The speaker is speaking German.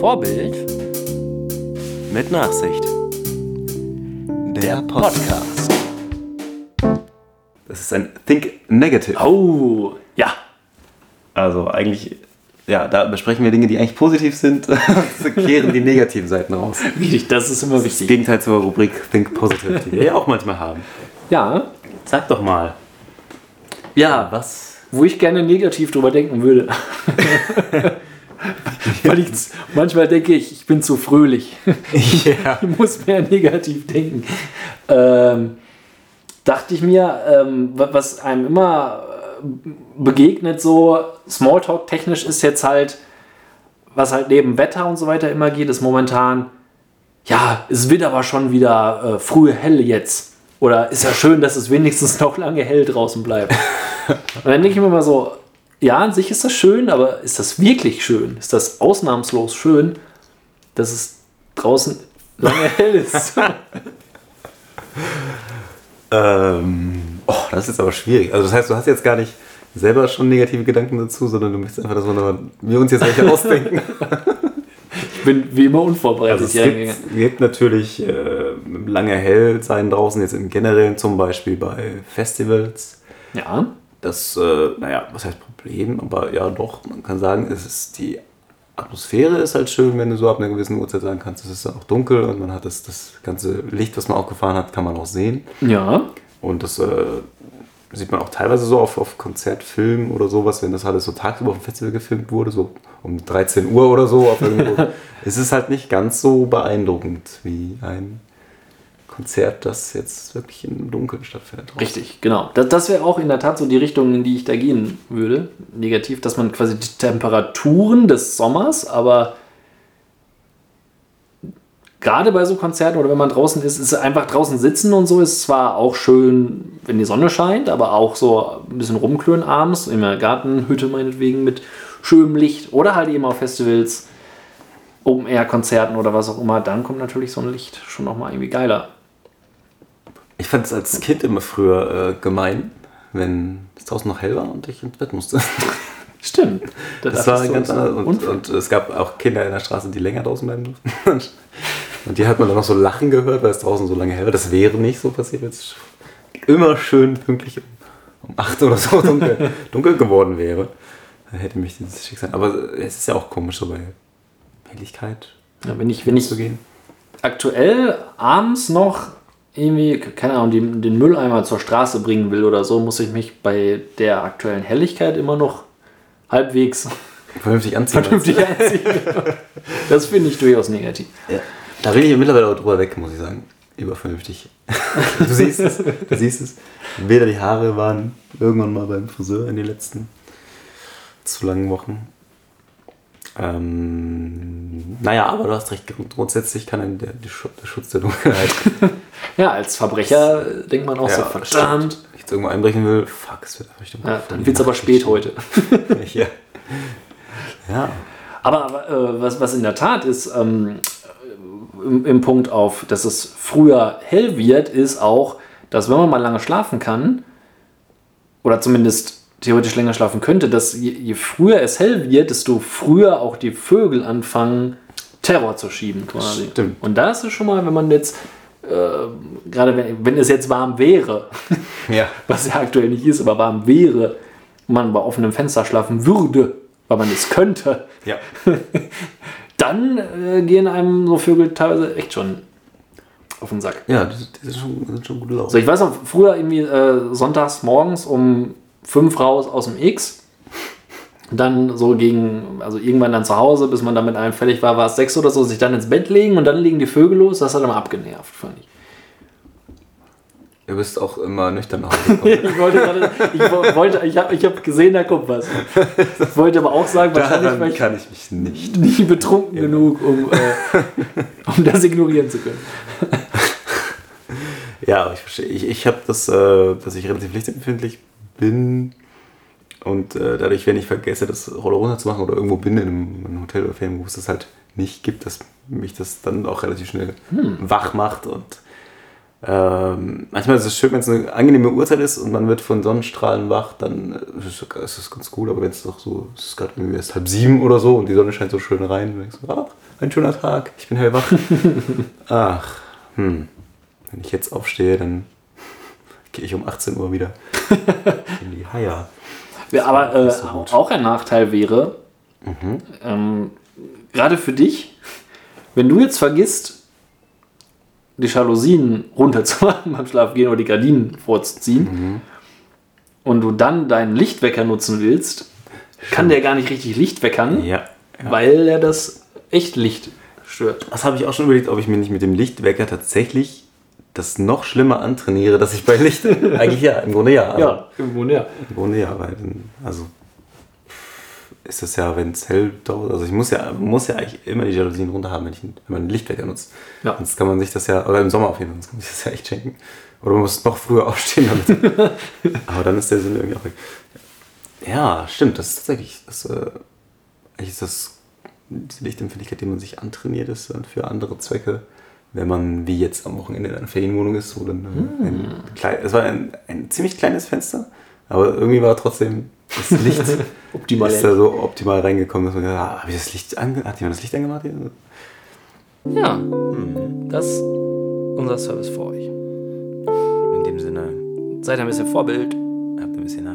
Vorbild Mit Nachsicht. Der Podcast. Das ist ein Think Negative. Oh, ja. Also eigentlich, ja, da besprechen wir Dinge, die eigentlich positiv sind, und kehren die negativen Seiten raus. Richtig, das ist immer Das wichtig. Gegenteil zur Rubrik Think Positive, die wir ja auch manchmal haben. Ja, Sag doch mal. Ja, was? wo ich gerne negativ drüber denken würde. Weil ich manchmal denke ich, ich bin zu fröhlich. Ja. Ich muss mehr negativ denken. Ähm, dachte ich mir, ähm, wa- was einem immer äh, begegnet, so Smalltalk technisch ist jetzt halt, was halt neben Wetter und so weiter immer geht, ist momentan, ja, es wird aber schon wieder äh, früh hell jetzt. Oder ist ja schön, dass es wenigstens noch lange hell draußen bleibt. Und dann denke ich mir mal so, ja, an sich ist das schön, aber ist das wirklich schön? Ist das ausnahmslos schön, dass es draußen lange hell ist? Ähm, oh, das ist jetzt aber schwierig. Also das heißt, du hast jetzt gar nicht selber schon negative Gedanken dazu, sondern du möchtest einfach, dass wir, uns jetzt welche ausdenken. Ich bin wie immer unvorbereitet. Also es gibt, gibt natürlich äh, lange hell sein draußen, jetzt im Generellen zum Beispiel bei Festivals. ja, Das, äh, naja, was heißt Problem, aber ja doch, man kann sagen, es ist die Atmosphäre ist halt schön, wenn du so ab einer gewissen Uhrzeit sagen kannst, es ist dann auch dunkel und man hat das, das ganze Licht, was man auch gefahren hat, kann man auch sehen. ja, Und das äh, sieht man auch teilweise so auf, auf Konzertfilmen oder sowas, wenn das alles so tagsüber auf dem Festival gefilmt wurde, so um 13 Uhr oder so. Auf irgendwo. es ist halt nicht ganz so beeindruckend wie ein Konzert, das jetzt wirklich im Dunkeln stattfindet. richtig, genau. Das, das wäre auch in der Tat so die Richtung, in die ich da gehen würde. Negativ, dass man quasi die Temperaturen des Sommers, aber gerade bei so Konzerten oder wenn man draußen ist, ist einfach draußen sitzen und so ist zwar auch schön, wenn die Sonne scheint, aber auch so ein bisschen rumklönen abends, in der Gartenhütte meinetwegen mit schönem Licht oder halt eben auf Festivals, Open-Air-Konzerten oder was auch immer, dann kommt natürlich so ein Licht schon nochmal irgendwie geiler. Ich fand es als Kind immer früher äh, gemein, wenn es draußen noch hell war und ich ins Bett musste. Stimmt. Das war dachtest du, ganz so anders. Und, und es gab auch Kinder in der Straße, die länger draußen bleiben durften. Und die hat man dann noch so lachen gehört, weil es draußen so lange hell war. Das wäre nicht so passiert, wenn es immer schön pünktlich um 8 oder so dunkel, dunkel geworden wäre. Dann hätte mich dieses Schicksal. Aber es ist ja auch komisch, so bei Helligkeit Ja, wenn ich, wenn ich zu gehen. aktuell abends noch irgendwie, keine Ahnung, den, den Mülleimer zur Straße bringen will oder so, muss ich mich bei der aktuellen Helligkeit immer noch halbwegs Vernünftig anziehen. vernünftig anziehen. Das finde ich durchaus negativ. Ja. Da bin ich mittlerweile auch drüber weg, muss ich sagen. Übervernünftig. du siehst es, du siehst es. Weder die Haare waren irgendwann mal beim Friseur in den letzten zu langen Wochen. Ähm, naja, aber du hast recht. Grundsätzlich kann der, der, Schutz, der Dunkelheit. Ja, als Verbrecher äh, denkt man auch so, verdammt. Wenn ich jetzt irgendwo einbrechen will, fuck, es wird Richtung. Ja, dann wird es aber spät heute. ja. ja. Aber, aber äh, was, was in der Tat ist, ähm, im, im Punkt auf, dass es früher hell wird, ist auch, dass wenn man mal lange schlafen kann, oder zumindest theoretisch länger schlafen könnte, dass je, je früher es hell wird, desto früher auch die Vögel anfangen, Terror zu schieben quasi. Stimmt. Und da ist schon mal, wenn man jetzt, äh, gerade wenn, wenn es jetzt warm wäre, Ja. was ja aktuell nicht ist, aber warm wäre, man bei offenem Fenster schlafen würde, weil man es könnte, Ja. dann äh, gehen einem so Vögel teilweise echt schon auf den Sack. Ja, das, das, ist schon, das sind schon gute Laune. So, ich weiß noch, früher irgendwie äh, sonntags morgens um fünf raus aus dem X. Dann so gegen, also irgendwann dann zu Hause, bis man dann mit einem fertig war, war es sechs oder so, sich dann ins Bett legen und dann legen die Vögel los. Das hat immer abgenervt, fand ich. Du bist auch immer nüchtern nach Hause gekommen. Ich wollte gerade, ich wo- wollte, ich habe ich hab gesehen, da kommt was. Ich wollte aber auch sagen, wahrscheinlich war ich kann ich mich nicht. nie betrunken genug, um, äh, um das ignorieren zu können. Ja, ich verstehe. Ich, ich habe das, äh, dass ich relativ lichtempfindlich bin und äh, dadurch, wenn ich vergesse, das Roller runter zu machen oder irgendwo bin in einem, in einem Hotel oder Ferienwohnung, wo es das halt nicht gibt, dass mich das dann auch relativ schnell wach macht und Ähm, manchmal ist es schön, wenn es eine angenehme Uhrzeit ist und man wird von Sonnenstrahlen wach, dann äh, ist es- ist ganz gut. Aber wenn es doch so, es ist gerade irgendwie erst halb sieben oder so und die Sonne scheint so schön rein, und denkst du, ach, ein schöner Tag, ich bin hellwach. ach, hm. Wenn ich jetzt aufstehe, dann gehe ich um 18 Uhr wieder in die Haia. Ja, aber äh, so auch ein Nachteil wäre, ähm, gerade für dich, wenn du jetzt vergisst, die Jalousien runterzumachen beim Schlafgehen oder die Gardinen vorzuziehen und du dann deinen Lichtwecker nutzen willst, kann der gar nicht richtig Licht weckern, Ja. ja. weil er das Echtlicht stört. Das habe ich auch schon überlegt, ob ich mir nicht mit dem Lichtwecker tatsächlich das noch schlimmer antrainiere, dass ich bei Licht. Eigentlich ja, im Grunde ja. Also, im Grunde ja. Im Grunde ja, weil dann, also ist das ja, wenn es hell dauert. Also ich muss ja, muss ja eigentlich immer die Jalousien runter haben, wenn, ich, wenn man einen Lichtwecker nutzt. Ja. Sonst kann man sich das ja, oder im Sommer auf jeden Fall, sonst kann man sich das ja echt schenken. Oder man muss noch früher aufstehen damit. Aber dann ist der Sinn irgendwie auch weg. Ja, stimmt, das ist tatsächlich, das, äh, eigentlich ist das, diese Lichtempfindlichkeit, die man sich antrainiert, ist dann für andere Zwecke, wenn man wie jetzt am Wochenende in einer Ferienwohnung ist, wo dann äh, ein klein, es war ein, ein ziemlich kleines Fenster, aber irgendwie war trotzdem das Licht Optimal. ist da so optimal reingekommen, dass man gesagt hat, ah, das Licht ange hat jemand das Licht angemacht? hier? Ja, das ist unser Service für euch. In dem Sinne, Seid ein bisschen Vorbild. habt ein bisschen.